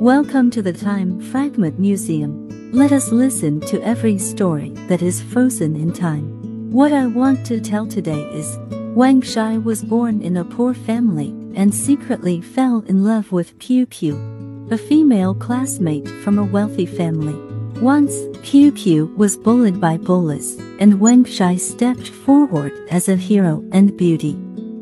Welcome to the Time Fragment Museum. Let us listen to every story that is frozen in time. What I want to tell today is Wang Shai was born in a poor family and secretly fell in love with Qiu Qiu, a female classmate from a wealthy family. Once, Qiu Qiu was bullied by bullies, and Wang Shai stepped forward as a hero and beauty.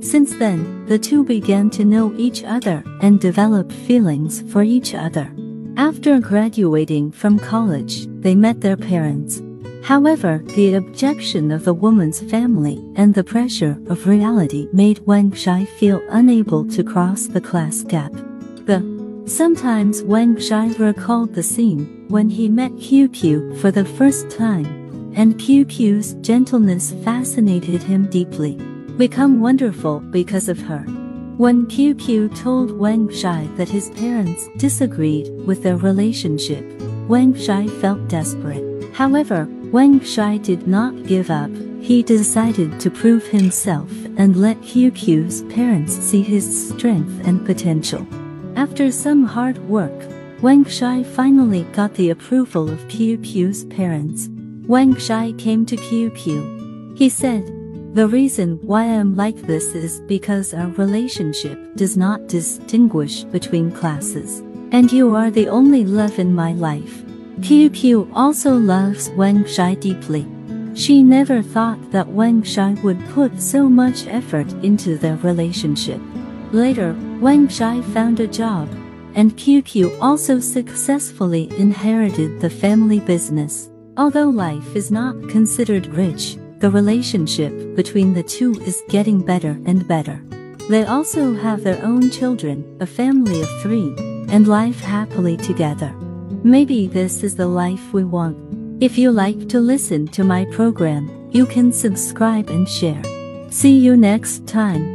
Since then, the two began to know each other and develop feelings for each other. After graduating from college, they met their parents. However, the objection of the woman's family and the pressure of reality made Wang Shai feel unable to cross the class gap. The Sometimes Wang Shai recalled the scene when he met Qiu for the first time, and Qiu's gentleness fascinated him deeply become wonderful because of her. When Qiu told Wang Shai that his parents disagreed with their relationship, Wang Shai felt desperate. However, Wang Shai did not give up. He decided to prove himself and let Qiu's parents see his strength and potential. After some hard work, Wang Shai finally got the approval of Qiu's parents. Wang Shai came to Qiu. He said, the reason why I'm like this is because our relationship does not distinguish between classes. And you are the only love in my life. Qiu also loves Wang Shai deeply. She never thought that Wang Shai would put so much effort into their relationship. Later, Wang Shai found a job, and Qiu also successfully inherited the family business. Although life is not considered rich, the relationship between the two is getting better and better. They also have their own children, a family of three, and live happily together. Maybe this is the life we want. If you like to listen to my program, you can subscribe and share. See you next time.